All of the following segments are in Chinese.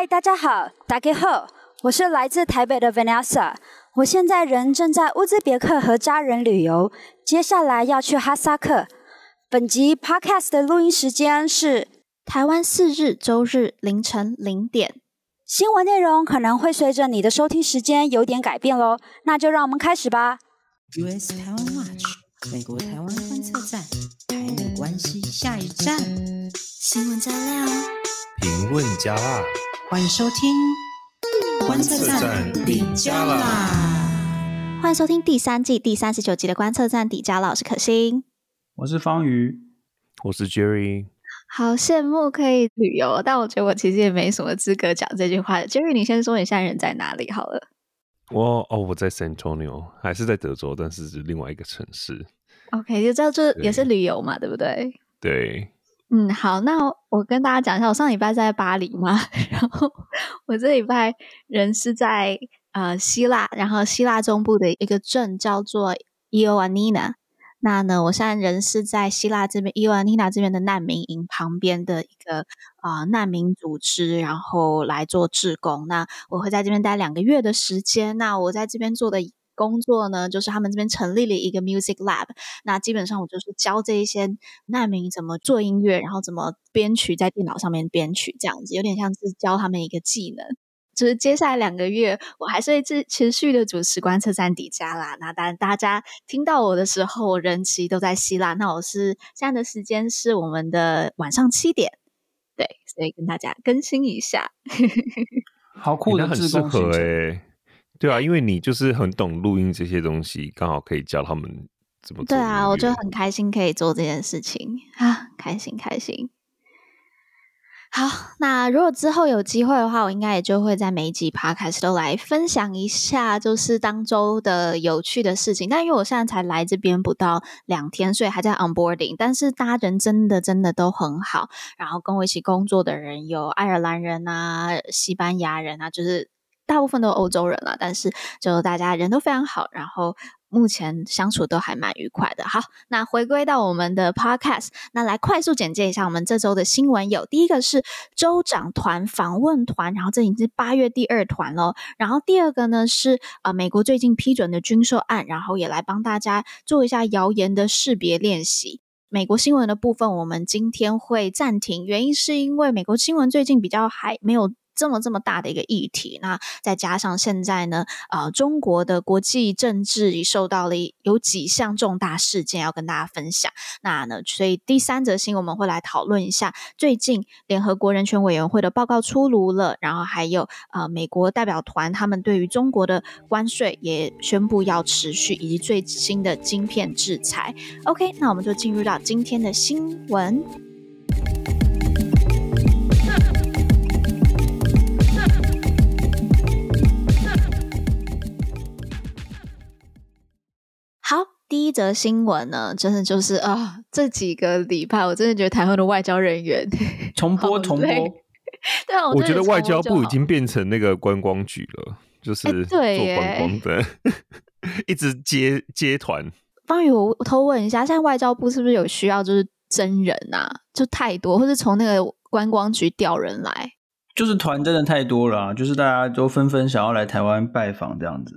嗨，大家好，大家好，我是来自台北的 Vanessa，我现在人正在乌兹别克和家人旅游，接下来要去哈萨克。本集 Podcast 的录音时间是台湾四日周日凌晨零点。新闻内容可能会随着你的收听时间有点改变喽，那就让我们开始吧。US 台湾 Watch，美国台湾观测站，台美关系下一站，新闻加料，评论加辣，欢迎收听观测站底加啦！欢迎收听第三季第三十九集的观测站底加啦，我是可心，我是方瑜，我是 Jerry。好羡慕可以旅游，但我觉得我其实也没什么资格讲这句话。Jerry，你先说你现在人在哪里好了。我哦，我在 San Antonio，还是在德州，但是是另外一个城市。OK，就知道这也是旅游嘛，对，对不对？对。嗯，好，那我跟大家讲一下，我上礼拜在巴黎嘛，然后我这礼拜人是在呃希腊，然后希腊中部的一个镇叫做 Ioannina。那呢，我现在人是在希腊这边伊万尼娜这边的难民营旁边的一个啊、难民组织，然后来做志工。那我会在这边待两个月的时间。那我在这边做的工作呢，就是他们这边成立了一个 music lab。那基本上我就是教这一些难民怎么做音乐，然后怎么编曲，在电脑上面编曲，这样子有点像是教他们一个技能。就是接下来两个月，我还是会持持续的主持观测站底加啦。那当然，大家听到我的时候，人其实都在希腊。那我是现在的时间是我们的晚上七点，对，所以跟大家更新一下。好酷的，很适合哎。对啊，因为你就是很懂录音这些东西，刚好可以教他们怎么做。对啊，我就很开心可以做这件事情啊，开心开心。好，那如果之后有机会的话，我应该也就会在每一集 podcast 都来分享一下，就是当周的有趣的事情。但因为我现在才来这边不到两天，所以还在 onboarding。但是大家人真的真的都很好，然后跟我一起工作的人有爱尔兰人啊、西班牙人啊，就是大部分都是欧洲人了，但是就大家人都非常好，然后。目前相处都还蛮愉快的。好，那回归到我们的 podcast，那来快速简介一下我们这周的新闻。有第一个是州长团访问团，然后这已经是八月第二团了。然后第二个呢是呃美国最近批准的军售案，然后也来帮大家做一下谣言的识别练习。美国新闻的部分我们今天会暂停，原因是因为美国新闻最近比较还没有。这么这么大的一个议题，那再加上现在呢，呃，中国的国际政治已受到了有几项重大事件要跟大家分享。那呢，所以第三则新闻我们会来讨论一下，最近联合国人权委员会的报告出炉了，然后还有呃美国代表团他们对于中国的关税也宣布要持续，以及最新的晶片制裁。OK，那我们就进入到今天的新闻。第一则新闻呢，真的就是啊，这几个礼拜，我真的觉得台湾的外交人员重 播重播。对啊，我觉得外交部已经变成那个观光局了，就是做观光的，一直接接团。方宇，我偷问一下，现在外交部是不是有需要就是真人啊？就太多，或是从那个观光局调人来？就是团真的太多了啊，就是大家都纷纷想要来台湾拜访这样子。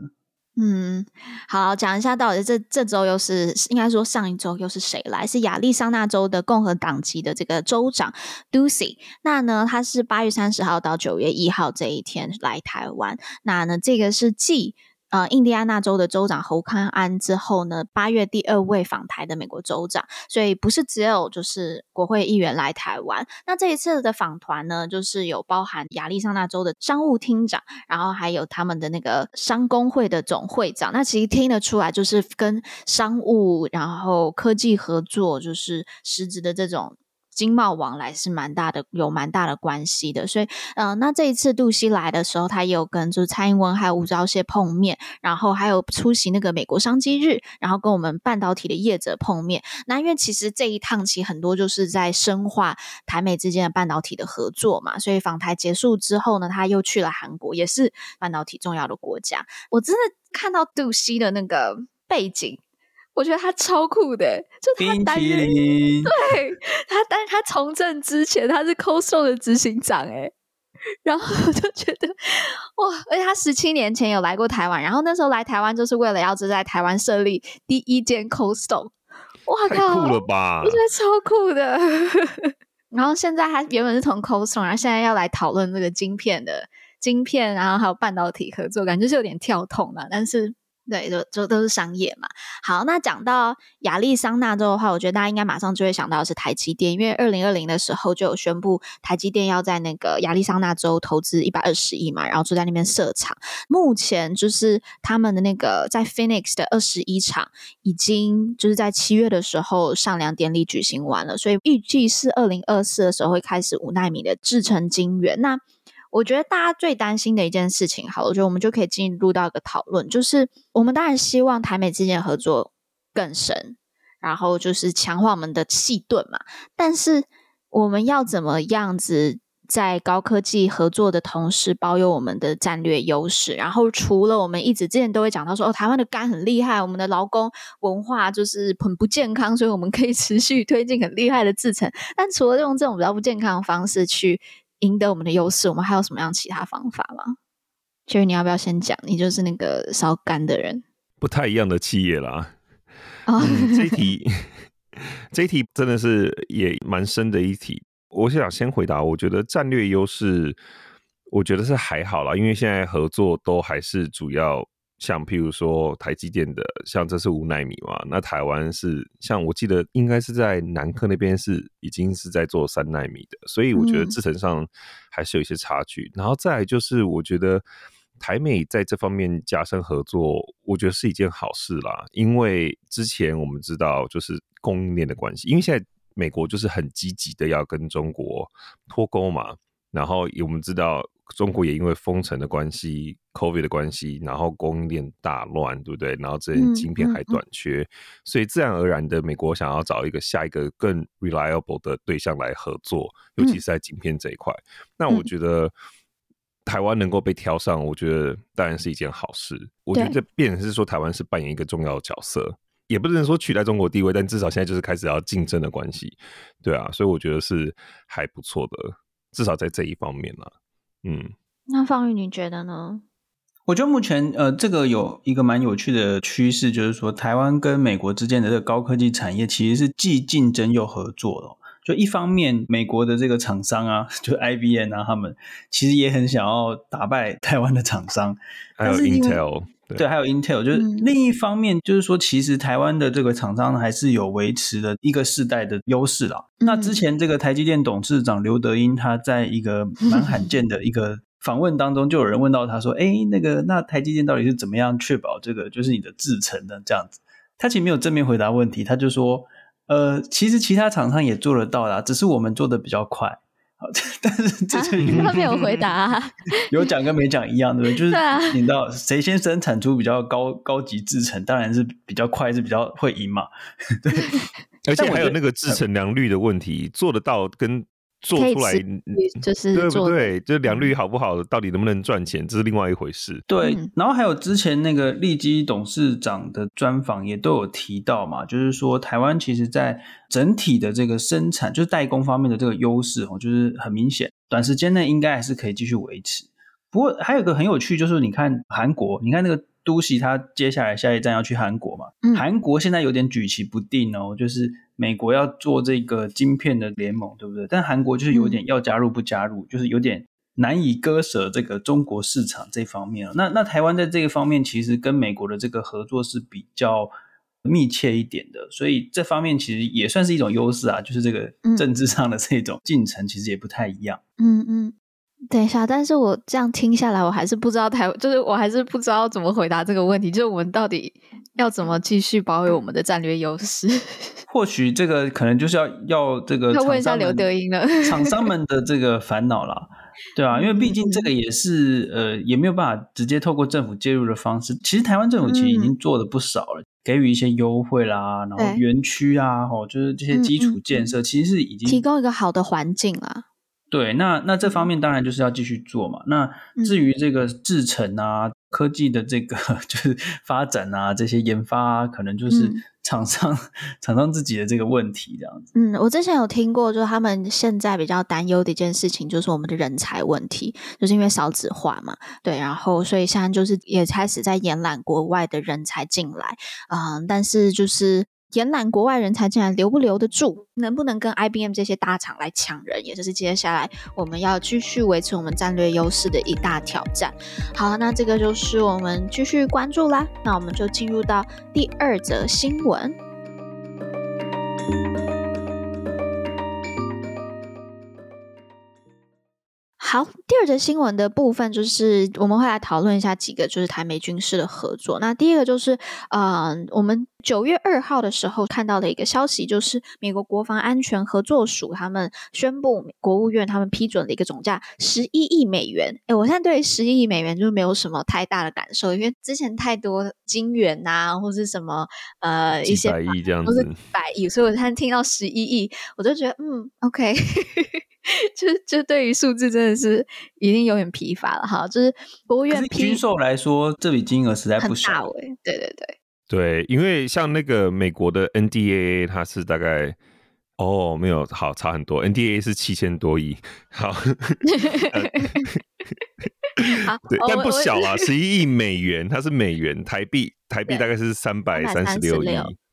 嗯，好，讲一下到底这这周又是应该说上一周又是谁来？是亚利桑那州的共和党籍的这个州长 Ducey。那呢，他是八月三十号到九月一号这一天来台湾。那呢，这个是继。呃，印第安纳州的州长侯康安之后呢，八月第二位访台的美国州长，所以不是只有就是国会议员来台湾。那这一次的访团呢，就是有包含亚利桑那州的商务厅长，然后还有他们的那个商工会的总会长。那其实听得出来，就是跟商务然后科技合作，就是实质的这种。经贸往来是蛮大的，有蛮大的关系的，所以，呃，那这一次杜西来的时候，他也有跟就是蔡英文还有吴钊燮碰面，然后还有出席那个美国商机日，然后跟我们半导体的业者碰面。那因为其实这一趟其实很多就是在深化台美之间的半导体的合作嘛，所以访台结束之后呢，他又去了韩国，也是半导体重要的国家。我真的看到杜西的那个背景。我觉得他超酷的，就他担任，对他担他从政之前他是 COSO 的执行长，哎，然后我就觉得哇，而且他十七年前有来过台湾，然后那时候来台湾就是为了要在台湾设立第一间 Stone。哇靠！太酷了吧！我觉得超酷的。然后现在他原本是从 Stone，然后现在要来讨论这个晶片的晶片，然后还有半导体合作，感觉是有点跳痛了，但是。对，就就都是商业嘛。好，那讲到亚利桑那州的话，我觉得大家应该马上就会想到是台积电，因为二零二零的时候就有宣布台积电要在那个亚利桑那州投资一百二十亿嘛，然后就在那边设厂。目前就是他们的那个在 Phoenix 的二十一厂，已经就是在七月的时候上梁典礼举行完了，所以预计是二零二四的时候会开始五奈米的制程晶圆。那我觉得大家最担心的一件事情，好，我觉得我们就可以进入到一个讨论，就是我们当然希望台美之间的合作更深，然后就是强化我们的气盾嘛。但是我们要怎么样子在高科技合作的同时，保有我们的战略优势？然后除了我们一直之前都会讲到说，哦，台湾的肝很厉害，我们的劳工文化就是很不健康，所以我们可以持续推进很厉害的制程。但除了用这种比较不健康的方式去赢得我们的优势，我们还有什么样其他方法吗？其实你要不要先讲？你就是那个烧干的人，不太一样的企业啦。啊、oh. 嗯，这一题，这一题真的是也蛮深的一题。我想先回答，我觉得战略优势，我觉得是还好啦，因为现在合作都还是主要。像譬如说台积电的，像这是五纳米嘛，那台湾是像我记得应该是在南科那边是已经是在做三纳米的，所以我觉得制程上还是有一些差距。嗯、然后再来就是我觉得台美在这方面加深合作，我觉得是一件好事啦，因为之前我们知道就是供应链的关系，因为现在美国就是很积极的要跟中国脱钩嘛，然后我们知道。中国也因为封城的关系、COVID 的关系，然后供应链大乱，对不对？然后这晶片还短缺，嗯嗯嗯，所以自然而然的，美国想要找一个下一个更 reliable 的对象来合作，尤其是在晶片这一块。嗯、那我觉得台湾能够被挑上，我觉得当然是一件好事。我觉得这变成是说台湾是扮演一个重要的角色，也不能说取代中国地位，但至少现在就是开始要竞争的关系，对啊，所以我觉得是还不错的，至少在这一方面了。嗯，那方宇你觉得呢？我觉得目前呃，这个有一个蛮有趣的趋势，就是说台湾跟美国之间的这个高科技产业其实是既竞争又合作的。就一方面，美国的这个厂商啊，就 IBM 啊，他们其实也很想要打败台湾的厂商，还有 Intel。对，还有 Intel，就是另一方面，就是说，其实台湾的这个厂商还是有维持的一个世代的优势啦。嗯、那之前这个台积电董事长刘德英，他在一个 蛮罕见的一个访问当中，就有人问到他说：“哎，那个，那台积电到底是怎么样确保这个就是你的制程的这样子？”他其实没有正面回答问题，他就说：“呃，其实其他厂商也做得到啦，只是我们做的比较快。” 但是这就、啊、他没有回答、啊，有讲跟没讲一样，对不对？就是你知道谁先生产出比较高高级制程，当然是比较快，是比较会赢嘛。对，而且还有那个制程良率的问题，做得到跟。做出来就是对不对？就良率好不好，到底能不能赚钱，这是另外一回事。对，然后还有之前那个利基董事长的专访也都有提到嘛，就是说台湾其实在整体的这个生产，就是代工方面的这个优势哦，就是很明显，短时间内应该还是可以继续维持。不过还有一个很有趣，就是你看韩国，你看那个都喜他接下来下一站要去韩国嘛，嗯，韩国现在有点举棋不定哦，就是。美国要做这个晶片的联盟，对不对？但韩国就是有点要加入不加入，嗯、就是有点难以割舍这个中国市场这方面。那那台湾在这个方面其实跟美国的这个合作是比较密切一点的，所以这方面其实也算是一种优势啊。就是这个政治上的这种进程其实也不太一样。嗯嗯。等一下，但是我这样听下来，我还是不知道台，就是我还是不知道怎么回答这个问题，就是我们到底要怎么继续保有我们的战略优势？或许这个可能就是要要这个，要问一下刘德英了，厂商们的这个烦恼啦，对啊，因为毕竟这个也是呃，也没有办法直接透过政府介入的方式。其实台湾政府其实已经做的不少了，嗯、给予一些优惠啦，然后园区啊，吼，就是这些基础建设，其实是已经提供一个好的环境啦。对，那那这方面当然就是要继续做嘛。那至于这个制程啊，科技的这个 就是发展啊，这些研发啊，可能就是厂商、嗯、厂商自己的这个问题这样子。嗯，我之前有听过，就是他们现在比较担忧的一件事情，就是我们的人才问题，就是因为少子化嘛，对，然后所以现在就是也开始在延揽国外的人才进来，嗯，但是就是。延揽国外人才竟然留不留得住，能不能跟 IBM 这些大厂来抢人，也就是接下来我们要继续维持我们战略优势的一大挑战。好，那这个就是我们继续关注啦。那我们就进入到第二则新闻。好，第二则新闻的部分就是我们会来讨论一下几个就是台美军事的合作。那第一个就是，呃，我们九月二号的时候看到的一个消息，就是美国国防安全合作署他们宣布，国务院他们批准了一个总价十一亿美元。诶，我现在对十一亿美元就没有什么太大的感受，因为之前太多金元呐，或是什么呃一些百亿这样子，百亿，所以我现在听到十一亿，我就觉得嗯，OK。就就对于数字真的是已经有点疲乏了哈，就是国务院批军售来说，这笔金额实在不小。对对对对，因为像那个美国的 NDAA，它是大概哦没有好差很多，NDAA 是七千多亿，好 对，但不小啊，十一亿美元，它是美元，台币台币大概是三百三十六亿，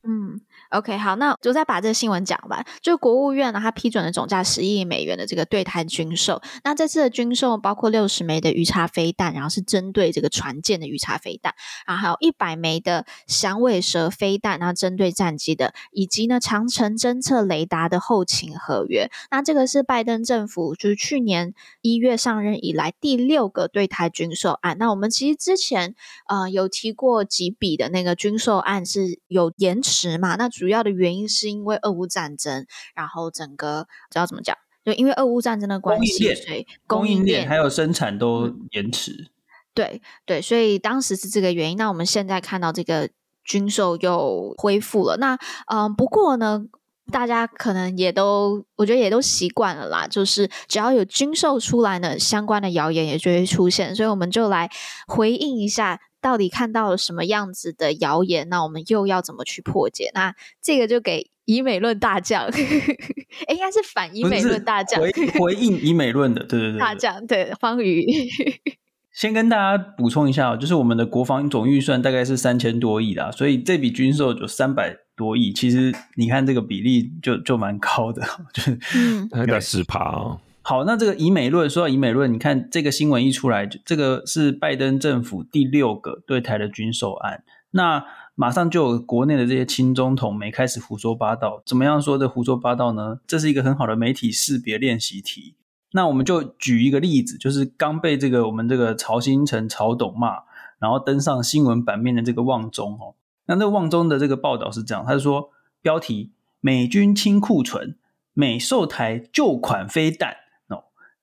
嗯。OK，好，那就再把这个新闻讲完。就国务院呢，它批准了总价十亿美元的这个对台军售。那这次的军售包括六十枚的鱼叉飞弹，然后是针对这个船舰的鱼叉飞弹，然后还有一百枚的响尾蛇飞弹，然后针对战机的，以及呢长城侦测雷达的后勤合约。那这个是拜登政府就是去年一月上任以来第六个对台军售案。那我们其实之前呃有提过几笔的那个军售案是有延迟嘛？那主要的原因是因为俄乌战争，然后整个知道怎么讲？就因为俄乌战争的关系，所以供应链还有生产都延迟。嗯、对对，所以当时是这个原因。那我们现在看到这个军售又恢复了。那嗯，不过呢，大家可能也都，我觉得也都习惯了啦。就是只要有军售出来呢，相关的谣言也就会出现。所以我们就来回应一下。到底看到了什么样子的谣言？那我们又要怎么去破解？那这个就给以美论大将，哎，应该是反以美论大将，回 回应以美论的，对对对，大将对方宇。先跟大家补充一下，就是我们的国防总预算大概是三千多亿啦，所以这笔军售就三百多亿。其实你看这个比例就就蛮高的，就嗯，大概十趴哦。好，那这个以美论，说到以美论，你看这个新闻一出来，这个是拜登政府第六个对台的军售案，那马上就有国内的这些亲中统媒开始胡说八道。怎么样说的胡说八道呢？这是一个很好的媒体识别练习题。那我们就举一个例子，就是刚被这个我们这个曹兴诚曹董骂，然后登上新闻版面的这个旺中哦。那这个旺中的这个报道是这样，他是说标题：美军清库存，美售台旧款飞弹。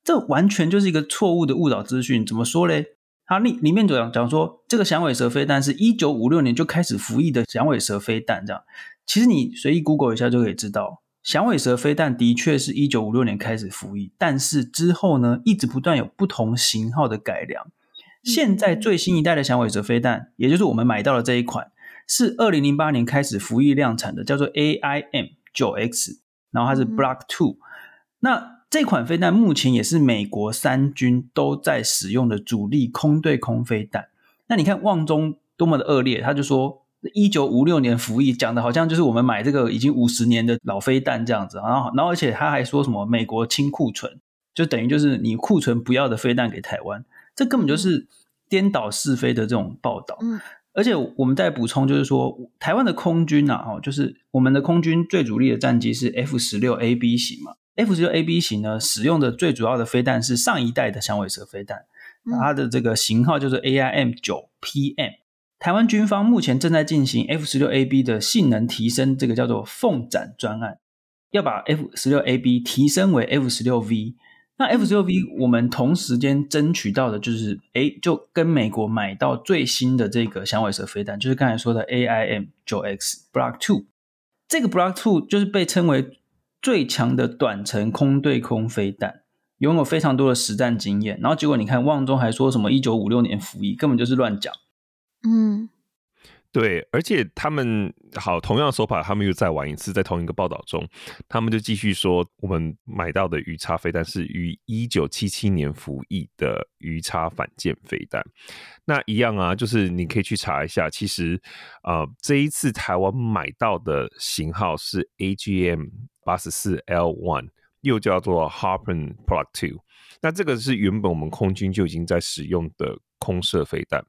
这完全就是一个错误的误导资讯，怎么说嘞？它里里面讲讲说，这个响尾蛇飞弹是一九五六年就开始服役的响尾蛇飞弹，这样。其实你随意 Google 一下就可以知道，响尾蛇飞弹的确是一九五六年开始服役，但是之后呢，一直不断有不同型号的改良。现在最新一代的响尾蛇飞弹，也就是我们买到的这一款，是二零零八年开始服役量产的，叫做 AIM 九 X，然后它是 Block Two，那。这款飞弹目前也是美国三军都在使用的主力空对空飞弹。那你看旺中多么的恶劣，他就说一九五六年服役，讲的好像就是我们买这个已经五十年的老飞弹这样子。然后，然后而且他还说什么美国清库存，就等于就是你库存不要的飞弹给台湾，这根本就是颠倒是非的这种报道。嗯，而且我们再补充就是说，台湾的空军啊，哦，就是我们的空军最主力的战机是 F 十六 A B 型嘛。F 十六 A B 型呢，使用的最主要的飞弹是上一代的响尾蛇飞弹，它的这个型号就是 A I M 九 P M。台湾军方目前正在进行 F 十六 A B 的性能提升，这个叫做凤展专案，要把 F 十六 A B 提升为 F 十六 V。那 F 十六 V 我们同时间争取到的就是，哎，就跟美国买到最新的这个响尾蛇飞弹，就是刚才说的 A I M 九 X Block Two。这个 Block Two 就是被称为最强的短程空对空飞弹，拥有非常多的实战经验，然后结果你看旺中还说什么一九五六年服役，根本就是乱讲。嗯。对，而且他们好，同样的手法，他们又再玩一次，在同一个报道中，他们就继续说，我们买到的鱼叉飞弹是于一九七七年服役的鱼叉反舰飞弹。那一样啊，就是你可以去查一下，其实呃，这一次台湾买到的型号是 AGM 八十四 L one，又叫做 Harpoon Product Two。那这个是原本我们空军就已经在使用的空射飞弹。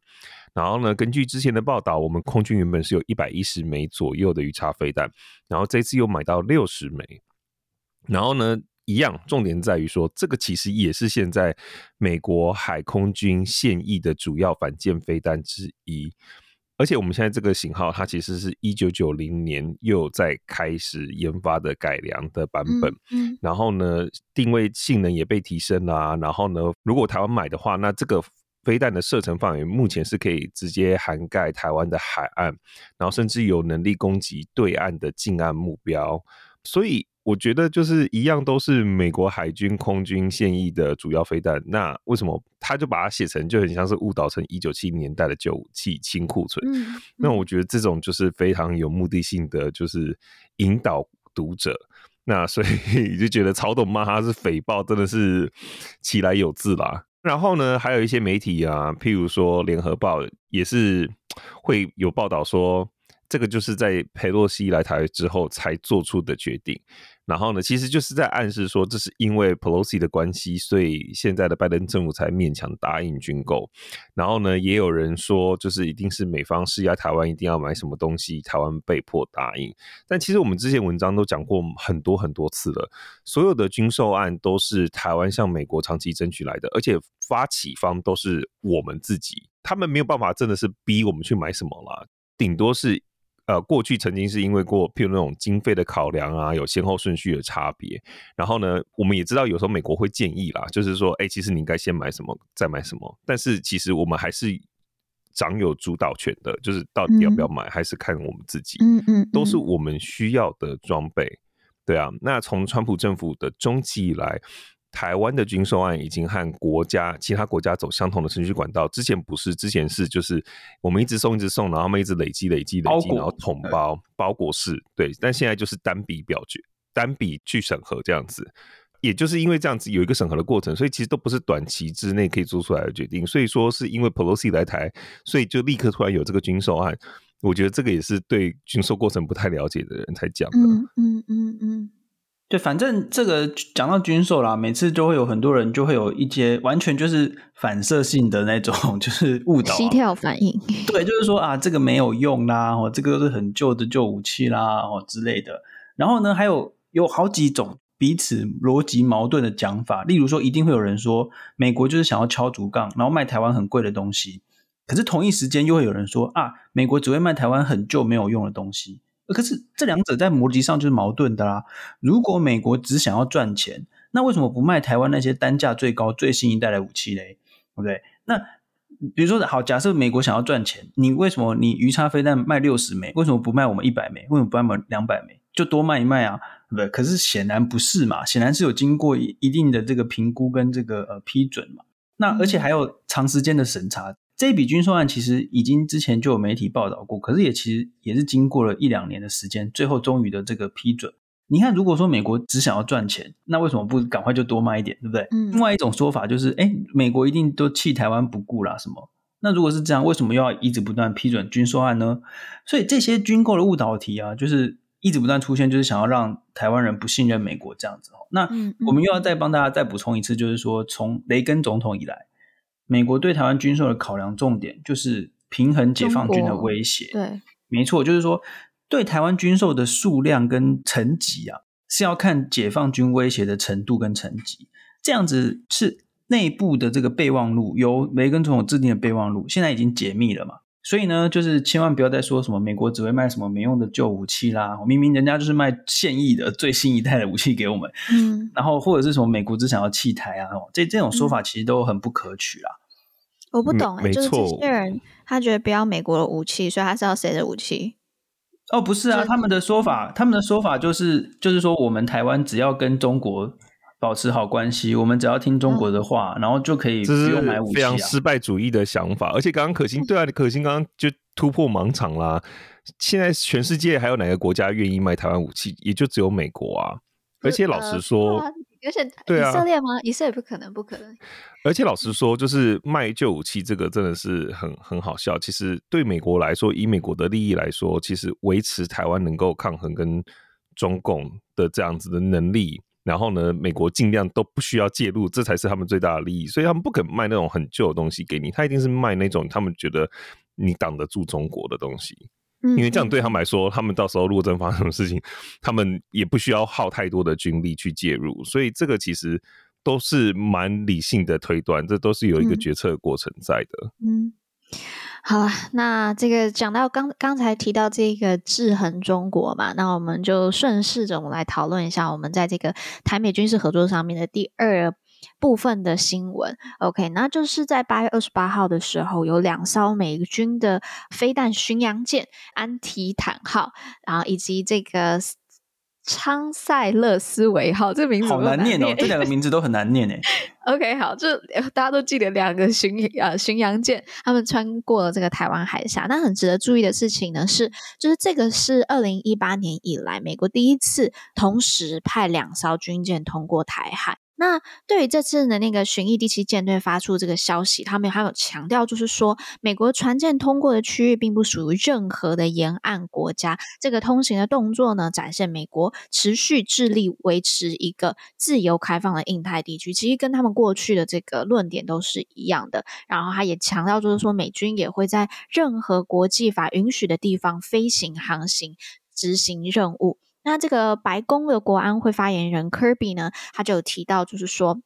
然后呢，根据之前的报道，我们空军原本是有一百一十枚左右的鱼叉飞弹，然后这次又买到六十枚。然后呢，一样，重点在于说，这个其实也是现在美国海空军现役的主要反舰飞弹之一。而且我们现在这个型号，它其实是一九九零年又在开始研发的改良的版本。嗯，嗯。然后呢，定位性能也被提升啦、啊。然后呢，如果台湾买的话，那这个。飞弹的射程范围目前是可以直接涵盖台湾的海岸，然后甚至有能力攻击对岸的近岸目标。所以我觉得就是一样都是美国海军空军现役的主要飞弹。那为什么他就把它写成就很像是误导成一九七零年代的旧武器清库存？嗯嗯。那我觉得这种就是非常有目的性的，就是引导读者。那所以 就觉得曹董骂他是诽谤，真的是起来有字啦。然后呢，还有一些媒体啊，譬如说《联合报》也是会有报道说，这个就是在裴洛西来台之后才做出的决定。然后呢，其实就是在暗示说，这是因为 Pelosi 的关系，所以现在的拜登政府才勉强答应军购。然后呢，也有人说，就是一定是美方施压台湾一定要买什么东西，台湾被迫答应。但其实我们之前文章都讲过很多很多次了，所有的军售案都是台湾向美国长期争取来的，而且发起方都是我们自己，他们没有办法真的是逼我们去买什么啦，顶多是。呃，过去曾经是因为过，譬如那种经费的考量啊，有先后顺序的差别。然后呢，我们也知道有时候美国会建议啦，就是说，哎、欸，其实你应该先买什么，再买什么。但是其实我们还是掌有主导权的，就是到底要不要买，嗯、还是看我们自己。嗯嗯，都是我们需要的装备。对啊，那从川普政府的中期以来。台湾的军售案已经和国家其他国家走相同的程序管道，之前不是，之前是就是我们一直送一直送，然后他们一直累积累积累积，然后统包包裹式，对，但现在就是单笔表决，单笔去审核这样子，也就是因为这样子有一个审核的过程，所以其实都不是短期之内可以做出来的决定，所以说是因为 Pelosi 来台，所以就立刻突然有这个军售案，我觉得这个也是对军售过程不太了解的人才讲的，嗯嗯嗯嗯。对，反正这个讲到军售啦，每次就会有很多人就会有一些完全就是反射性的那种，就是误导、啊、膝跳反应。对，就是说啊，这个没有用啦，哦，这个都是很旧的旧武器啦，哦之类的。然后呢，还有有好几种彼此逻辑矛盾的讲法，例如说，一定会有人说，美国就是想要敲竹杠，然后卖台湾很贵的东西。可是同一时间又会有人说啊，美国只会卖台湾很旧没有用的东西。可是这两者在逻辑上就是矛盾的啦。如果美国只想要赚钱，那为什么不卖台湾那些单价最高、最新一代的武器嘞？对不对？那比如说，好，假设美国想要赚钱，你为什么你鱼叉飞弹卖六十枚，为什么不卖我们一百枚？为什么不卖我们两百枚？就多卖一卖啊？对不对？可是显然不是嘛，显然是有经过一定的这个评估跟这个呃批准嘛。那而且还有长时间的审查。这一笔军售案其实已经之前就有媒体报道过，可是也其实也是经过了一两年的时间，最后终于的这个批准。你看，如果说美国只想要赚钱，那为什么不赶快就多卖一点，对不对？嗯。另外一种说法就是，哎，美国一定都弃台湾不顾啦，什么？那如果是这样，为什么又要一直不断批准军售案呢？所以这些军购的误导题啊，就是一直不断出现，就是想要让台湾人不信任美国这样子。那我们又要再帮大家再补充一次，就是说从雷根总统以来。美国对台湾军售的考量重点就是平衡解放军的威胁。对，没错，就是说对台湾军售的数量跟层级啊，是要看解放军威胁的程度跟层级。这样子是内部的这个备忘录，由梅根总统制定的备忘录，现在已经解密了嘛。所以呢，就是千万不要再说什么美国只会卖什么没用的旧武器啦，明明人家就是卖现役的最新一代的武器给我们。嗯，然后或者是什么美国只想要弃台啊，这这种说法其实都很不可取啦。我不懂、欸，就是这些人他觉得不要美国的武器，所以他是要谁的武器？哦，不是啊，他们的说法，他们的说法就是，就是说我们台湾只要跟中国保持好关系，我们只要听中国的话，嗯、然后就可以不用买武器、啊、非常失败主义的想法。而且刚刚可心对啊，可心刚刚就突破盲场啦。现在全世界还有哪个国家愿意卖台湾武器？也就只有美国啊。而且老实说，而且对啊，以色列吗？以色列不可能，不可能。而且老实说，就是卖旧武器这个真的是很很好笑。其实对美国来说，以美国的利益来说，其实维持台湾能够抗衡跟中共的这样子的能力。然后呢，美国尽量都不需要介入，这才是他们最大的利益。所以他们不肯卖那种很旧的东西给你，他一定是卖那种他们觉得你挡得住中国的东西。因为这样对他们来说，他们到时候如果真发生什么事情，他们也不需要耗太多的军力去介入。所以这个其实都是蛮理性的推断，这都是有一个决策的过程在的。嗯。好了，那这个讲到刚刚才提到这个制衡中国嘛，那我们就顺势着我们来讨论一下我们在这个台美军事合作上面的第二部分的新闻。OK，那就是在八月二十八号的时候，有两艘美军的飞弹巡洋舰安提坦号，然后以及这个。昌塞勒斯维号，这个名字好难念哦，这两个名字都很难念诶。OK，好，就大家都记得两个巡呃巡洋舰，他们穿过了这个台湾海峡。那很值得注意的事情呢，是就是这个是二零一八年以来美国第一次同时派两艘军舰通过台海。那对于这次的那个巡弋第七舰队发出这个消息，他们还有强调，就是说美国船舰通过的区域并不属于任何的沿岸国家。这个通行的动作呢，展现美国持续致力维持一个自由开放的印太地区。其实跟他们过去的这个论点都是一样的。然后他也强调，就是说美军也会在任何国际法允许的地方飞行、航行、执行任务。那这个白宫的国安会发言人 Kirby 呢，他就有提到，就是说，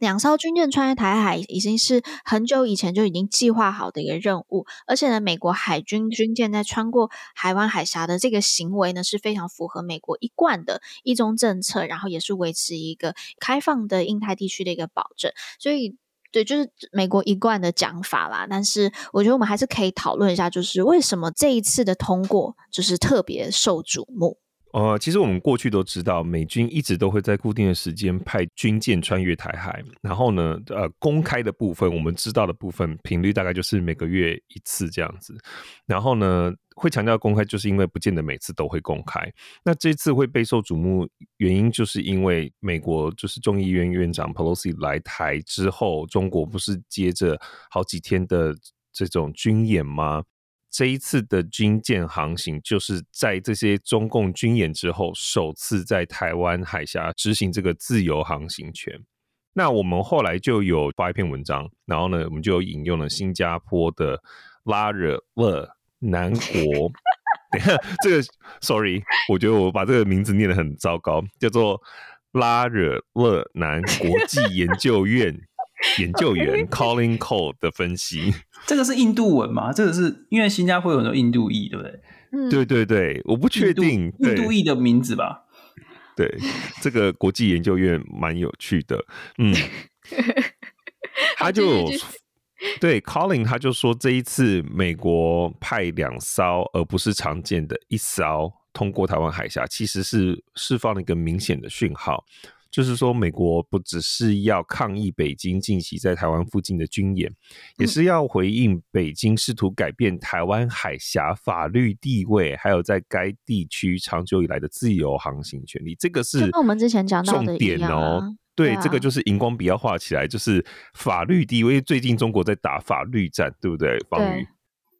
两艘军舰穿越台海已经是很久以前就已经计划好的一个任务，而且呢，美国海军军舰在穿过台湾海峡的这个行为呢，是非常符合美国一贯的一中政策，然后也是维持一个开放的印太地区的一个保证。所以，对，就是美国一贯的讲法啦。但是，我觉得我们还是可以讨论一下，就是为什么这一次的通过就是特别受瞩目。呃，其实我们过去都知道，美军一直都会在固定的时间派军舰穿越台海。然后呢，呃，公开的部分，我们知道的部分频率大概就是每个月一次这样子。然后呢，会强调公开，就是因为不见得每次都会公开。那这次会备受瞩目，原因就是因为美国就是众议院院长 Pelosi 来台之后，中国不是接着好几天的这种军演吗？这一次的军舰航行，就是在这些中共军演之后，首次在台湾海峡执行这个自由航行权。那我们后来就有发一篇文章，然后呢，我们就引用了新加坡的拉惹勒南国。等下，这个，sorry，我觉得我把这个名字念得很糟糕，叫做拉惹勒南国际研究院。研究员 Colin Cole 的分析，这个是印度文吗？这个是因为新加坡有很多印度裔，对不对？嗯，对对对，我不确定印度裔的名字吧？对，这个国际研究院蛮有趣的，嗯，他就对 Colin 他就说，这一次美国派两艘，而不是常见的一艘通过台湾海峡，其实是释放了一个明显的讯号。就是说，美国不只是要抗议北京近期在台湾附近的军演，也是要回应北京试图改变台湾海峡法律地位，还有在该地区长久以来的自由航行权利。这个是跟我们之前讲到的重点哦。对，这个就是荧光笔要画起来，就是法律地位。最近中国在打法律战，对不对？方宇。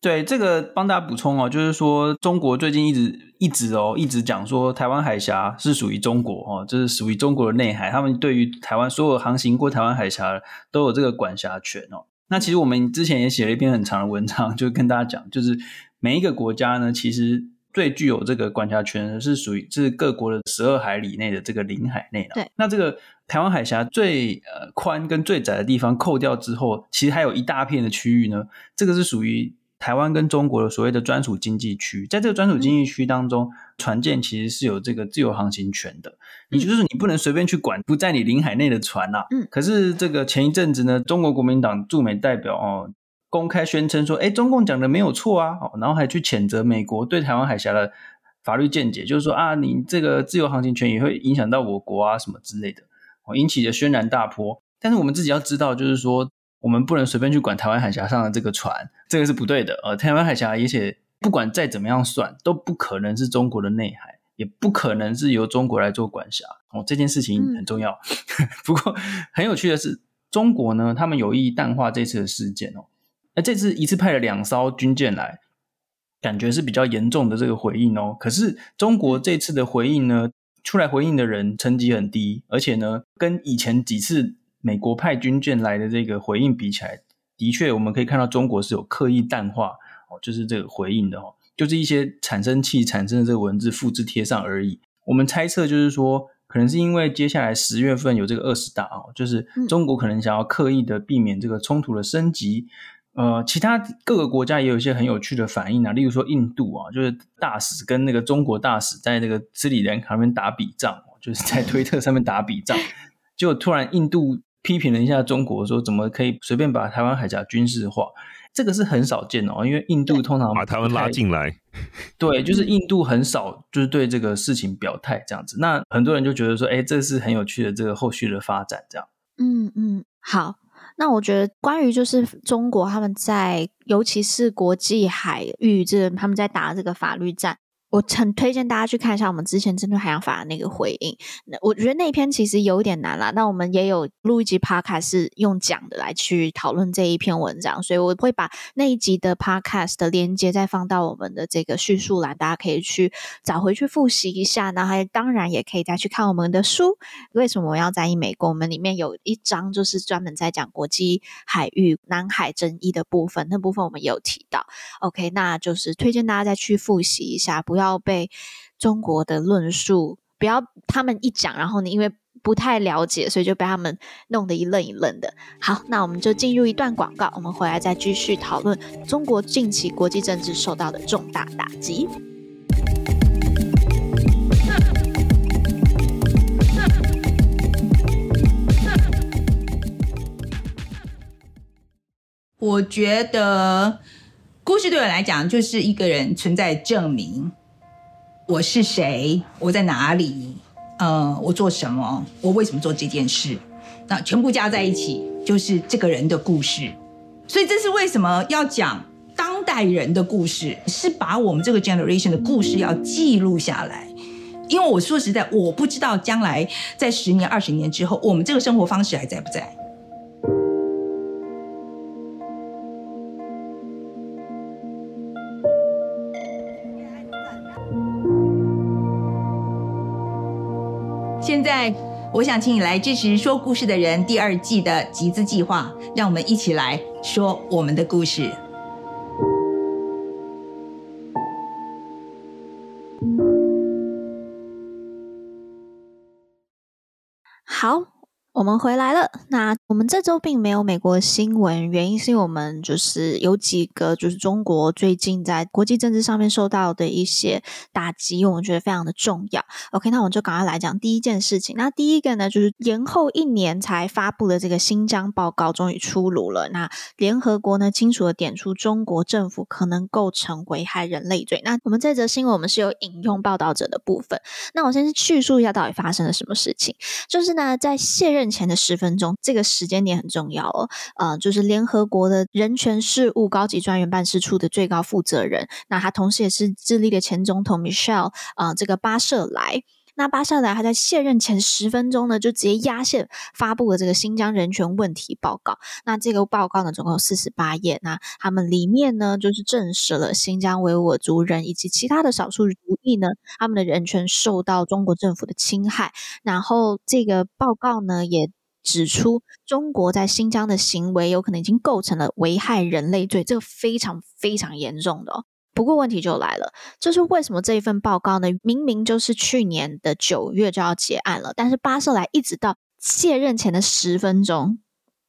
对，这个帮大家补充哦，就是说中国最近一直一直哦一直讲说台湾海峡是属于中国哦，这、就是属于中国的内海，他们对于台湾所有航行过台湾海峡都有这个管辖权哦。那其实我们之前也写了一篇很长的文章，就跟大家讲，就是每一个国家呢，其实最具有这个管辖权的是属于是各国的十二海里内的这个领海内。对，那这个台湾海峡最呃宽跟最窄的地方扣掉之后，其实还有一大片的区域呢，这个是属于。台湾跟中国的所谓的专属经济区，在这个专属经济区当中，船舰其实是有这个自由航行权的。也就是你不能随便去管不在你领海内的船呐。嗯。可是这个前一阵子呢，中国国民党驻美代表哦，公开宣称说，哎，中共讲的没有错啊，哦，然后还去谴责美国对台湾海峡的法律见解，就是说啊，你这个自由航行权也会影响到我国啊，什么之类的。哦引起的轩然大波。但是我们自己要知道，就是说我们不能随便去管台湾海峡上的这个船，这个是不对的。呃，台湾海峡，而且不管再怎么样算，都不可能是中国的内海，也不可能是由中国来做管辖。哦，这件事情很重要。嗯、不过很有趣的是，中国呢，他们有意淡化这次的事件哦。那这次一次派了两艘军舰来。感觉是比较严重的这个回应哦，可是中国这次的回应呢，出来回应的人层级很低，而且呢，跟以前几次美国派军舰来的这个回应比起来，的确我们可以看到中国是有刻意淡化哦，就是这个回应的哦，就是一些产生器产生的这个文字复制贴上而已。我们猜测就是说，可能是因为接下来十月份有这个二十大哦，就是中国可能想要刻意的避免这个冲突的升级。呃，其他各个国家也有一些很有趣的反应啊，例如说印度啊，就是大使跟那个中国大使在那个斯里兰卡那边打笔仗，就是在推特上面打笔仗，就突然印度批评了一下中国，说怎么可以随便把台湾海峡军事化？这个是很少见哦，因为印度通常把台湾拉进来，对，就是印度很少就是对这个事情表态这样子。那很多人就觉得说，哎，这是很有趣的这个后续的发展，这样。嗯嗯，好。那我觉得，关于就是中国他们在，尤其是国际海域，这他们在打这个法律战。我很推荐大家去看一下我们之前针对海洋法的那个回应。那我觉得那篇其实有点难啦。那我们也有录一集 podcast 是用讲的来去讨论这一篇文章，所以我会把那一集的 podcast 的连接再放到我们的这个叙述栏，大家可以去找回去复习一下。然后还当然也可以再去看我们的书。为什么我要在意美国？我们里面有一章就是专门在讲国际海域、南海争议的部分，那部分我们有提到。OK，那就是推荐大家再去复习一下，不。不要被中国的论述，不要他们一讲，然后你因为不太了解，所以就被他们弄得一愣一愣的。好，那我们就进入一段广告，我们回来再继续讨论中国近期国际政治受到的重大打击。我觉得故事对我来讲就是一个人存在证明。我是谁？我在哪里？呃，我做什么？我为什么做这件事？那全部加在一起就是这个人的故事。所以这是为什么要讲当代人的故事，是把我们这个 generation 的故事要记录下来。因为我说实在，我不知道将来在十年、二十年之后，我们这个生活方式还在不在。现在，我想请你来支持《说故事的人》第二季的集资计划，让我们一起来说我们的故事。好。我们回来了。那我们这周并没有美国新闻，原因是因为我们就是有几个，就是中国最近在国际政治上面受到的一些打击，我们觉得非常的重要。OK，那我们就赶快来讲第一件事情。那第一个呢，就是延后一年才发布的这个新疆报告终于出炉了。那联合国呢，清楚的点出中国政府可能构成危害人类罪。那我们这则新闻我们是有引用报道者的部分。那我先去叙述一下到底发生了什么事情，就是呢，在卸任前的十分钟，这个时间点很重要哦。呃，就是联合国的人权事务高级专员办事处的最高负责人，那他同时也是智利的前总统 Michelle 啊、呃，这个巴舍莱。那巴舍莱他在卸任前十分钟呢，就直接压线发布了这个新疆人权问题报告。那这个报告呢，总共有四十八页。那他们里面呢，就是证实了新疆维吾尔族人以及其他的少数族裔呢，他们的人权受到中国政府的侵害。然后这个报告呢，也指出中国在新疆的行为有可能已经构成了危害人类罪，这个非常非常严重的哦。不过问题就来了，就是为什么这一份报告呢？明明就是去年的九月就要结案了，但是巴舍莱一直到卸任前的十分钟，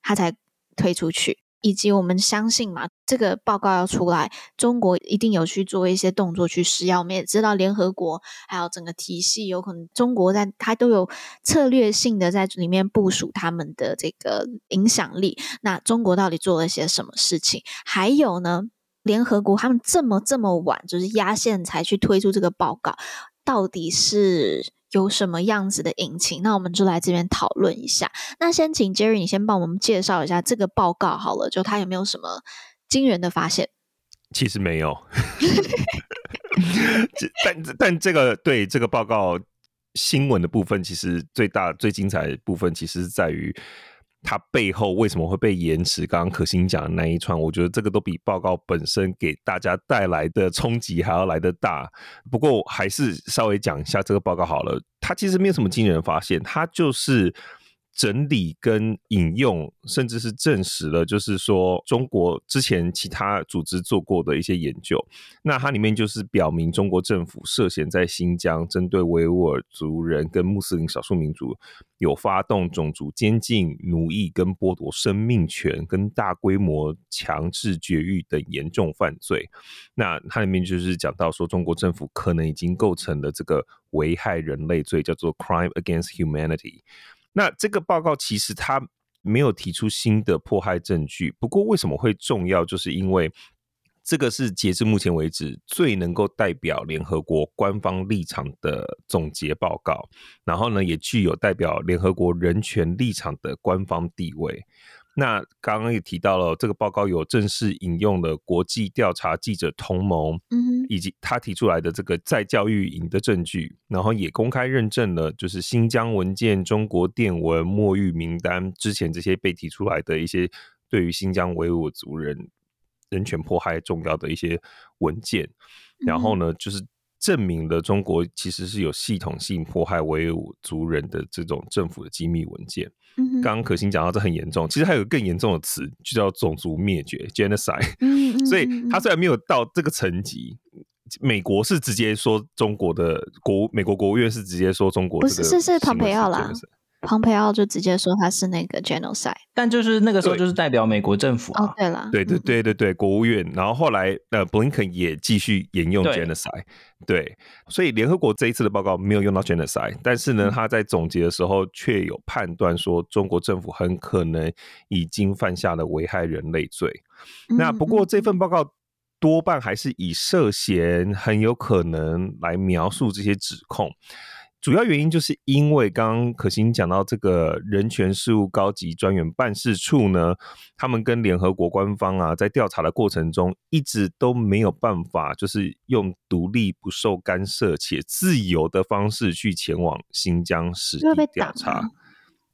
他才推出去。以及我们相信嘛，这个报告要出来，中国一定有去做一些动作去施压。我们也知道联合国还有整个体系，有可能中国在它都有策略性的在里面部署他们的这个影响力。那中国到底做了些什么事情？还有呢？联合国他们这么这么晚，就是压线才去推出这个报告，到底是有什么样子的引擎？那我们就来这边讨论一下。那先请 Jerry，你先帮我们介绍一下这个报告好了，就它有没有什么惊人的发现？其实没有，但但这个对这个报告新闻的部分，其实最大最精彩的部分，其实是在于它背后为什么会被延迟。刚刚可心讲的那一串，我觉得这个都比报告本身给大家带来的冲击还要来得大。不过还是稍微讲一下这个报告好了，它其实没有什么惊人发现，它就是。整理跟引用，甚至是证实了，就是说中国之前其他组织做过的一些研究，那它里面就是表明中国政府涉嫌在新疆针对维吾尔族人跟穆斯林少数民族有发动种族监禁、奴役跟剥夺生命权跟大规模强制绝育等严重犯罪。那它里面就是讲到说，中国政府可能已经构成了这个危害人类罪，叫做 Crime Against Humanity。那这个报告其实它没有提出新的迫害证据，不过为什么会重要？就是因为这个是截至目前为止最能够代表联合国官方立场的总结报告，然后呢，也具有代表联合国人权立场的官方地位。那刚刚也提到了，这个报告有正式引用了国际调查记者同盟，以及他提出来的这个在教育营的证据，然后也公开认证了，就是新疆文件、中国电文、墨玉名单之前这些被提出来的一些对于新疆维吾尔族人人权迫害重要的一些文件，然后呢，就是证明了中国其实是有系统性迫害维吾族人的这种政府的机密文件。刚刚可心讲到这很严重，其实还有更严重的词，就叫种族灭绝 （genocide）。Gen 所以他虽然没有到这个层级，美国是直接说中国的国，美国国务院是直接说中国的，不是是是蓬佩奥啦。庞培奥就直接说他是那个 genocide，但就是那个时候就是代表美国政府啊。哦，对了，对对对对对，国务院。然后后来呃，布林肯也继续沿用 genocide，对，对。所以联合国这一次的报告没有用到 genocide，但是呢，他在总结的时候却有判断说，中国政府很可能已经犯下了危害人类罪。那不过这份报告多半还是以涉嫌很有可能来描述这些指控。主要原因就是因为刚刚可心讲到这个人权事务高级专员办事处呢，他们跟联合国官方啊，在调查的过程中，一直都没有办法，就是用独立、不受干涉且自由的方式去前往新疆实地调查。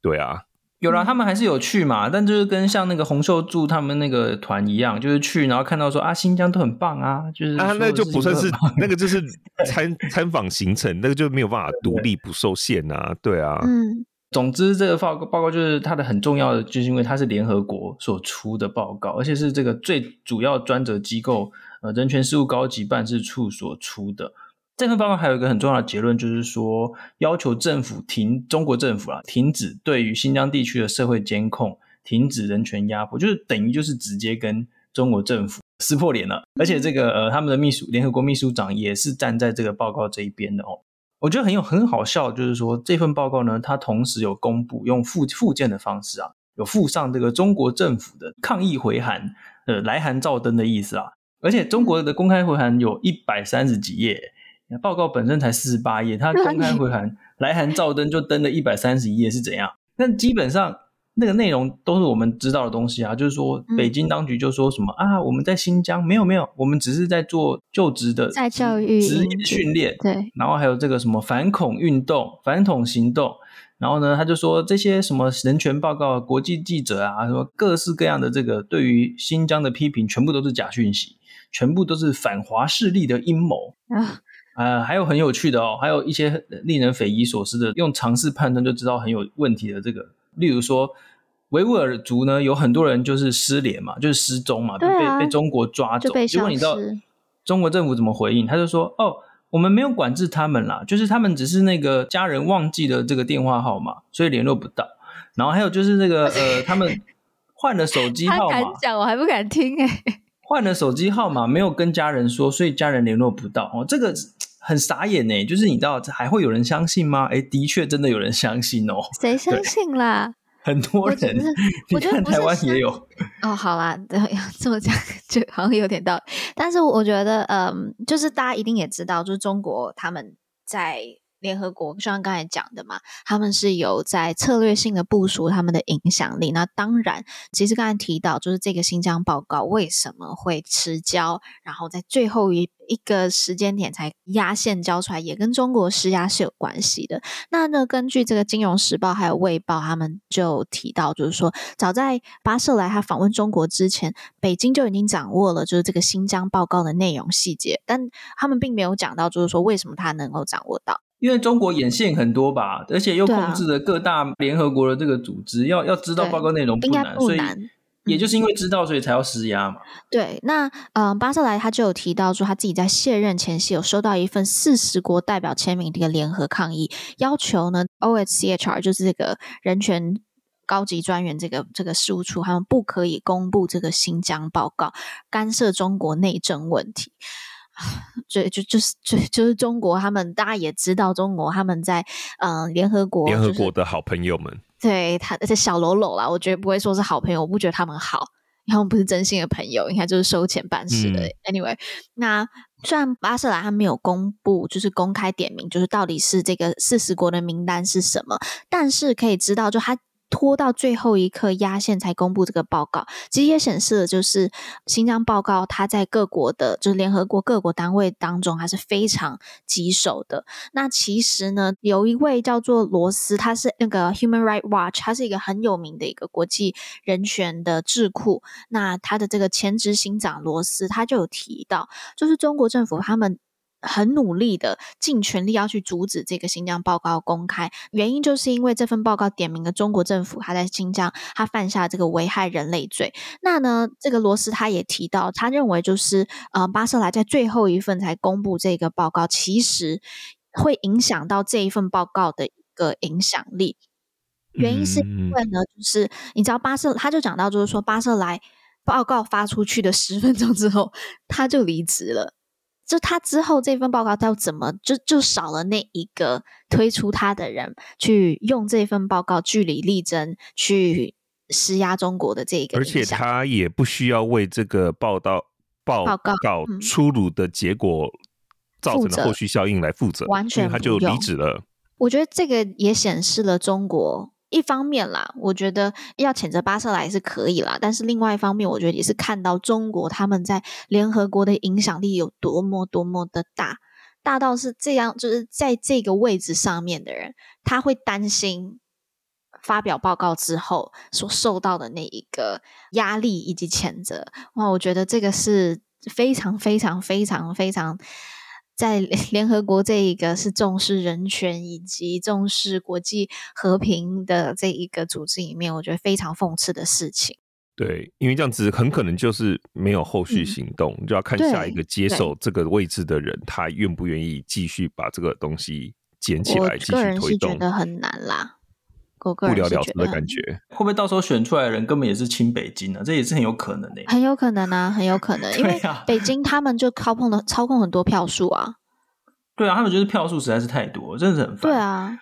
对啊。有啦，他们还是有去嘛，但就是跟像那个洪秀柱他们那个团一样，就是去然后看到说啊，新疆都很棒啊，就是啊，那就不算是 那个就是参参访行程，那个就没有办法独立不受限啊，对。啊，嗯，总之这个报告报告就是它的很重要的，就是因为它是联合国所出的报告，而且是这个最主要专责机构呃人权事务高级办事处所出的。这份报告还有一个很重要的结论，就是说要求政府停，中国政府啊，停止对于新疆地区的社会监控，停止人权压迫，就是等于就是直接跟中国政府撕破脸了。而且这个呃，他们的秘书，联合国秘书长也是站在这个报告这一边的哦。我觉得很有很好笑，就是说这份报告呢，它同时有公布用附附件的方式啊，有附上这个中国政府的抗议回函，呃，来函照登的意思啊。而且中国的公开回函有一百三十几页。报告本身才四十八页，他公开回函 来函照登就登了一百三十一页，是怎样？但基本上那个内容都是我们知道的东西啊，就是说北京当局就说什么、嗯、啊，我们在新疆没有没有，我们只是在做就职的在教育职业训练，对，然后还有这个什么反恐运动、反恐行动，然后呢，他就说这些什么人权报告、国际记者啊，说各式各样的这个对于新疆的批评，全部都是假讯息，全部都是反华势力的阴谋啊。呃，还有很有趣的哦，还有一些令人匪夷所思的，用常识判断就知道很有问题的这个，例如说维吾尔族呢，有很多人就是失联嘛，就是失踪嘛，被被中国抓走，结果你知道中国政府怎么回应？他就说：“哦，我们没有管制他们啦，就是他们只是那个家人忘记了这个电话号码，所以联络不到。然后还有就是那个呃，他们换了手机号我还不敢听哎，换了手机号码没有跟家人说，所以家人联络不到哦，这个。”很傻眼呢，就是你知道还会有人相信吗？哎，的确真的有人相信哦。谁相信啦？很多人，我觉得台湾也有。哦，好啦，对，这么讲就好像有点道理。但是我觉得，嗯，就是大家一定也知道，就是中国他们在联合国，就像刚才讲的嘛，他们是有在策略性的部署他们的影响力。那当然，其实刚才提到，就是这个新疆报告为什么会迟交，然后在最后一一个时间点才压线交出来，也跟中国施压是有关系的。那呢，根据这个《金融时报》还有《卫报》，他们就提到，就是说，早在巴舍莱他访问中国之前，北京就已经掌握了就是这个新疆报告的内容细节，但他们并没有讲到，就是说为什么他能够掌握到。因为中国眼线很多吧，而且又控制了各大联合国的这个组织，啊、要要知道报告内容不难，不难，所以也就是因为知道，所以才要施压嘛。对，那嗯、呃，巴塞莱他就有提到说，他自己在卸任前夕有收到一份四十国代表签名的一个联合抗议，要求呢，OSCHR 就是这个人权高级专员这个这个事务处，他们不可以公布这个新疆报告，干涉中国内政问题。就就就是就就是中国，他们大家也知道，中国他们在嗯联合国联合国的好朋友们，对他而且小喽啰啦，我觉得不会说是好朋友，我不觉得他们好，他们不是真心的朋友，应该就是收钱办事的。嗯、Anyway，那虽然巴塞莱他没有公布，就是公开点名，就是到底是这个四十国的名单是什么，但是可以知道，就他。拖到最后一刻压线才公布这个报告，其实也显示了就是新疆报告，它在各国的，就是联合国各国单位当中还是非常棘手的。那其实呢，有一位叫做罗斯，他是那个 Human Rights Watch，他是一个很有名的一个国际人权的智库。那他的这个前执行长罗斯，他就有提到，就是中国政府他们。很努力的，尽全力要去阻止这个新疆报告公开，原因就是因为这份报告点名了中国政府，他在新疆他犯下这个危害人类罪。那呢，这个罗斯他也提到，他认为就是呃，巴塞莱在最后一份才公布这个报告，其实会影响到这一份报告的一个影响力。原因是因为呢，就是你知道巴瑟，他就讲到就是说，巴塞莱报告发出去的十分钟之后，他就离职了。就他之后这份报告，他怎么就就少了那一个推出他的人，去用这份报告据理力争，去施压中国的这个，而且他也不需要为这个报道报告出炉的结果造成的后续效应来负责，完全他就离职了。我觉得这个也显示了中国。一方面啦，我觉得要谴责巴塞莱是可以啦，但是另外一方面，我觉得也是看到中国他们在联合国的影响力有多么多么的大，大到是这样，就是在这个位置上面的人，他会担心发表报告之后所受到的那一个压力以及谴责。哇，我觉得这个是非常非常非常非常。在 联合国这一个是重视人权以及重视国际和平的这一个组织里面，我觉得非常讽刺的事情。对，因为这样子很可能就是没有后续行动，嗯、就要看下一个接手这个位置的人，他愿不愿意继续把这个东西捡起来继续推动。我个人是觉得很难啦。不了了之的感觉，会不会到时候选出来的人根本也是亲北京呢？这也是很有可能的。很有可能啊，很有可能，因为北京他们就操控的操控很多票数啊。对啊，他们就是票数实在是太多，真的是很烦。对啊，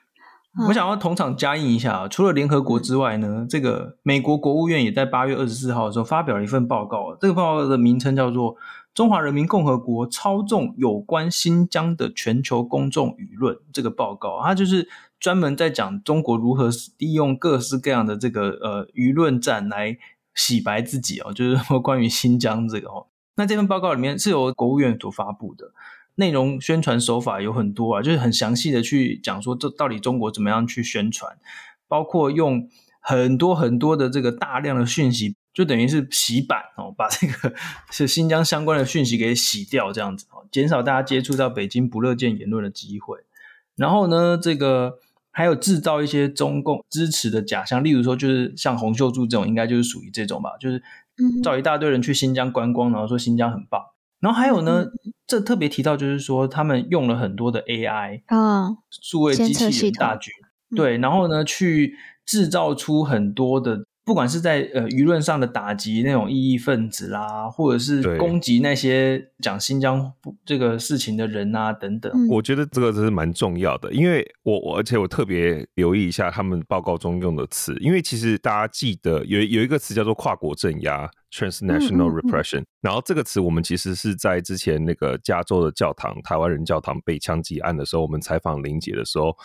我想要同场加印一下啊，除了联合国之外呢，这个美国国务院也在八月二十四号的时候发表了一份报告，这个报告的名称叫做《中华人民共和国操纵有关新疆的全球公众舆论》。这个报告，它就是。专门在讲中国如何利用各式各样的这个呃舆论战来洗白自己哦，就是说关于新疆这个哦。那这份报告里面是由国务院所发布的，内容宣传手法有很多啊，就是很详细的去讲说这到底中国怎么样去宣传，包括用很多很多的这个大量的讯息，就等于是洗版哦，把这个是新疆相关的讯息给洗掉，这样子哦，减少大家接触到北京不乐见言论的机会。然后呢，这个。还有制造一些中共支持的假象，例如说，就是像洪秀柱这种，应该就是属于这种吧，就是找一大堆人去新疆观光，然后说新疆很棒。然后还有呢，这特别提到就是说，他们用了很多的 AI 啊，数位机器人大军，对，然后呢，去制造出很多的。不管是在呃舆论上的打击那种异议分子啦，或者是攻击那些讲新疆这个事情的人啊等等，我觉得这个真是蛮重要的，因为我我而且我特别留意一下他们报告中用的词，因为其实大家记得有有一个词叫做跨国镇压。transnational repression，、嗯嗯嗯、然后这个词我们其实是在之前那个加州的教堂，台湾人教堂被枪击案的时候，我们采访林姐的时候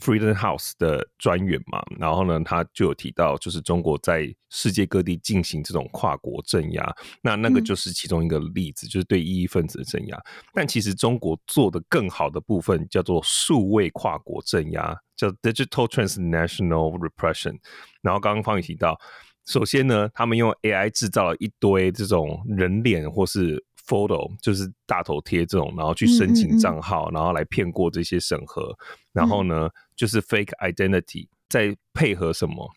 ，Freedom House 的专员嘛，然后呢，他就有提到，就是中国在世界各地进行这种跨国镇压，那那个就是其中一个例子，嗯、就是对异议分子的镇压。但其实中国做的更好的部分叫做数位跨国镇压，叫 Digital Transnational Repression。然后刚刚方宇提到。首先呢，他们用 AI 制造了一堆这种人脸或是 photo，就是大头贴这种，然后去申请账号，嗯嗯嗯，然后来骗过这些审核。然后呢，就是 fake identity，再配合什么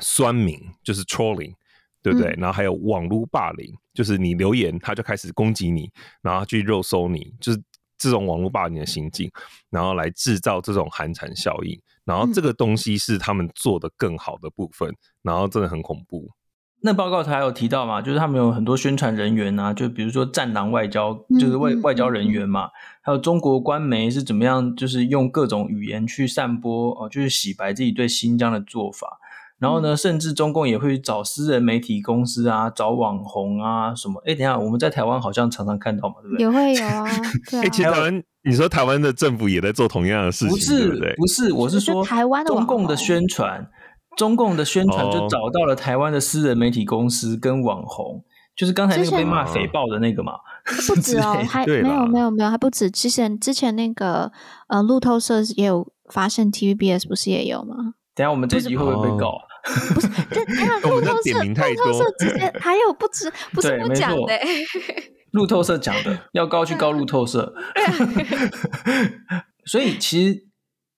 酸民，就是 trolling，对不对？嗯、然后还有网络霸凌，就是你留言，他就开始攻击你，然后去肉搜你，就是这种网络霸凌的行径，然后来制造这种寒蝉效应。然后这个东西是他们做的更好的部分，嗯、然后真的很恐怖。那报告他有提到嘛，就是他们有很多宣传人员啊，就比如说战狼外交，就是外外交人员嘛，嗯嗯嗯、还有中国官媒是怎么样，就是用各种语言去散播哦，就是洗白自己对新疆的做法。然后呢，甚至中共也会找私人媒体公司啊，找网红啊什么。哎，等一下，我们在台湾好像常常看到嘛，对不对？也会有啊。对啊。其实台湾，你说台湾的政府也在做同样的事情，不是？对不对？不是，我是说台湾的中共的宣传，中共的宣传就找到了台湾的私人媒体公司跟网红，哦、就是刚才那个被骂诽谤的那个嘛。不止哦，还没有没有没有，还不止。之前之前那个呃路透社也有发现，TVBS 不是也有吗？等下我们这集会不会被告？啊不是，这 路透社，路透社之间还有不止，不是我讲的，路透社讲的，要告去告路透社。所以其实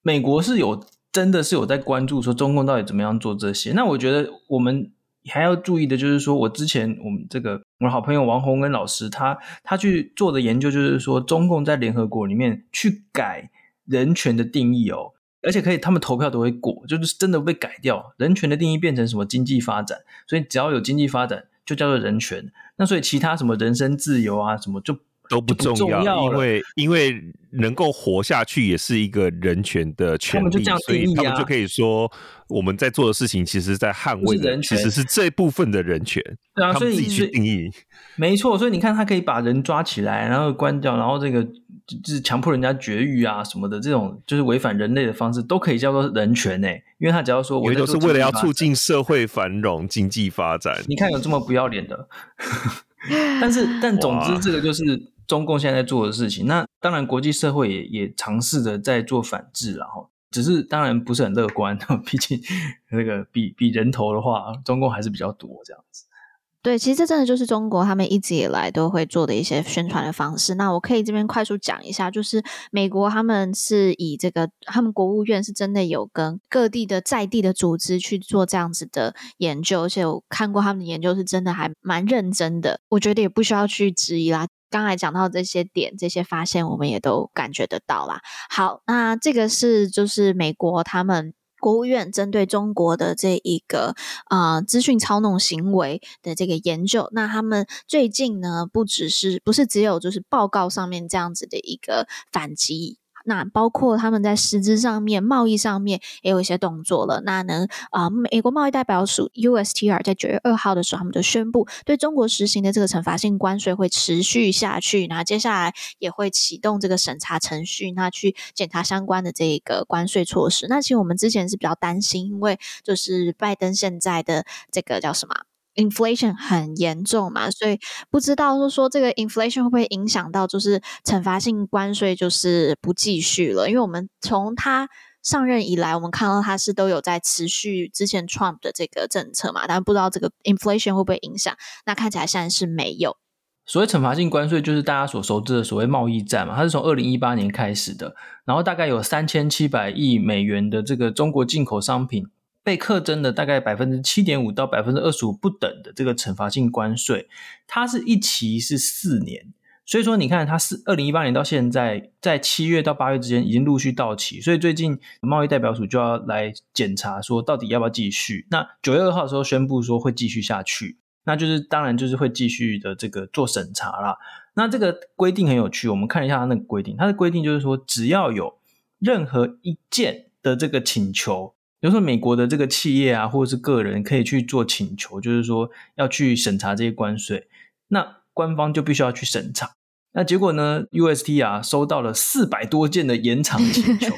美国是有真的是有在关注说中共到底怎么样做这些。那我觉得我们还要注意的就是说，我之前我们这个我好朋友王洪恩老师，他他去做的研究就是说，中共在联合国里面去改人权的定义哦。而且可以，他们投票都会过，就是真的被改掉。人权的定义变成什么经济发展，所以只要有经济发展，就叫做人权。那所以其他什么人身自由啊，什么就都不重要，重要因为因为能够活下去也是一个人权的权利，所以他们就可以说我们在做的事情，其实在捍卫的其实是这部分的人权。对啊，他们自己去定义，没错。所以你看，他可以把人抓起来，然后关掉，然后这个。就是强迫人家绝育啊什么的，这种就是违反人类的方式，都可以叫做人权呢、欸。因为他只要说，我都是为了要促进社会繁荣、经济发展。你看有这么不要脸的，但是但总之，这个就是中共现在在做的事情。那当然，国际社会也也尝试着在做反制，然后只是当然不是很乐观。毕竟那个比比人头的话，中共还是比较多这样子。对，其实这真的就是中国他们一直以来都会做的一些宣传的方式。那我可以这边快速讲一下，就是美国他们是以这个，他们国务院是真的有跟各地的在地的组织去做这样子的研究，而且我看过他们的研究是真的还蛮认真的。我觉得也不需要去质疑啦。刚才讲到这些点、这些发现，我们也都感觉得到啦。好，那这个是就是美国他们。国务院针对中国的这一个啊、资讯操弄行为的这个研究，那他们最近呢，不只是不是只有就是报告上面这样子的一个反击。那包括他们在实质上面、贸易上面也有一些动作了。那呢，啊、美国贸易代表署 USTR 在九月二号的时候，他们就宣布对中国实行的这个惩罚性关税会持续下去。那接下来也会启动这个审查程序，那去检查相关的这个关税措施。那其实我们之前是比较担心，因为就是拜登现在的这个叫什么？inflation 很严重嘛，所以不知道说说这个 inflation 会不会影响到，就是惩罚性关税就是不继续了。因为我们从他上任以来，我们看到他是都有在持续之前 Trump 的这个政策嘛，但不知道这个 inflation 会不会影响。那看起来现在是没有。所谓惩罚性关税，就是大家所熟知的所谓贸易战嘛，它是从二零一八年开始的，然后大概有三千七百亿美元的这个中国进口商品。被课征的大概百分之七点五到百分之二十五不等的这个惩罚性关税，它是一期是四年，所以说你看它是二零一八年到现在，在七月到八月之间已经陆续到期，所以最近贸易代表署就要来检查说到底要不要继续。那九月二号的时候宣布说会继续下去，那就是当然就是会继续的这个做审查啦。那这个规定很有趣，我们看一下它那个规定，它的规定就是说只要有任何一件的这个请求。比如说美国的这个企业啊，或者是个人可以去做请求，就是说要去审查这些关税，那官方就必须要去审查。那结果呢？UST 啊，收到了四百多件的延长请求，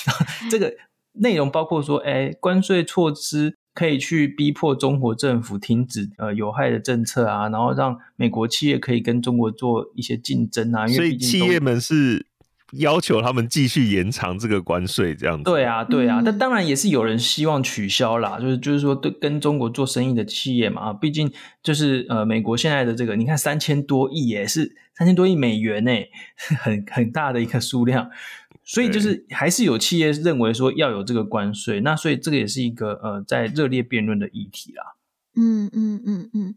这个内容包括说，哎，关税措施可以去逼迫中国政府停止呃有害的政策啊，然后让美国企业可以跟中国做一些竞争啊。因为所以企业们是。要求他们继续延长这个关税，这样子。对啊，对啊，但当然也是有人希望取消啦，就是就是说，对跟中国做生意的企业嘛，毕竟就是呃，美国现在的这个，你看三千多亿也是三千多亿美元呢，很很大的一个数量，所以就是还是有企业认为说要有这个关税，那所以这个也是一个呃在热烈辩论的议题啦。嗯嗯嗯嗯，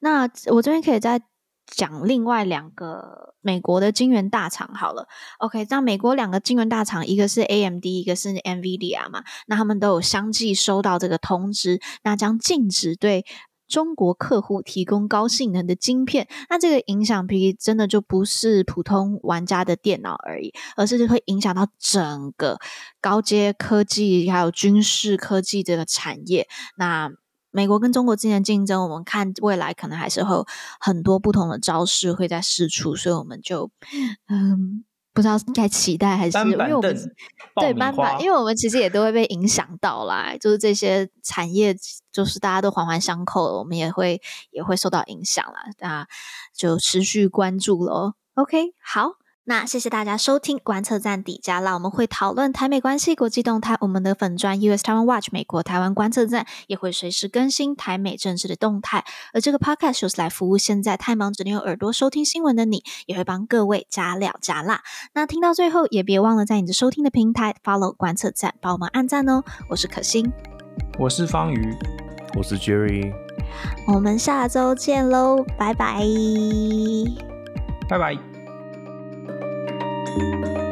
那我这边可以再。讲另外两个美国的晶圆大厂好了，OK，那美国两个晶圆大厂，一个是 AMD，一个是 NVIDIA 嘛，那他们都有相继收到这个通知，那将禁止对中国客户提供高性能的晶片。那这个影响，皮真的就不是普通玩家的电脑而已，而是会影响到整个高阶科技还有军事科技这个产业。那美国跟中国之间的竞争，我们看未来可能还是会有很多不同的招式会在试出，所以我们就嗯，不知道该期待还是因为我们对斑板，因为我们其实也都会被影响到啦，就是这些产业就是大家都环环相扣，我们也会也会受到影响啦，那就持续关注喽。OK，好。那谢谢大家收听观测站底加辣，我们会讨论台美关系、国际动态。我们的粉砖 US Taiwan Watch 美国台湾观测站也会随时更新台美政治的动态。而这个 Podcast 就是来服务现在太忙只能用耳朵收听新闻的你，也会帮各位加料加辣。那听到最后也别忘了在你的收听的平台 Follow 观测站，帮我们按赞哦。我是可心，我是方瑜，我是 Jerry，我们下周见喽，拜拜，拜拜。Thank you.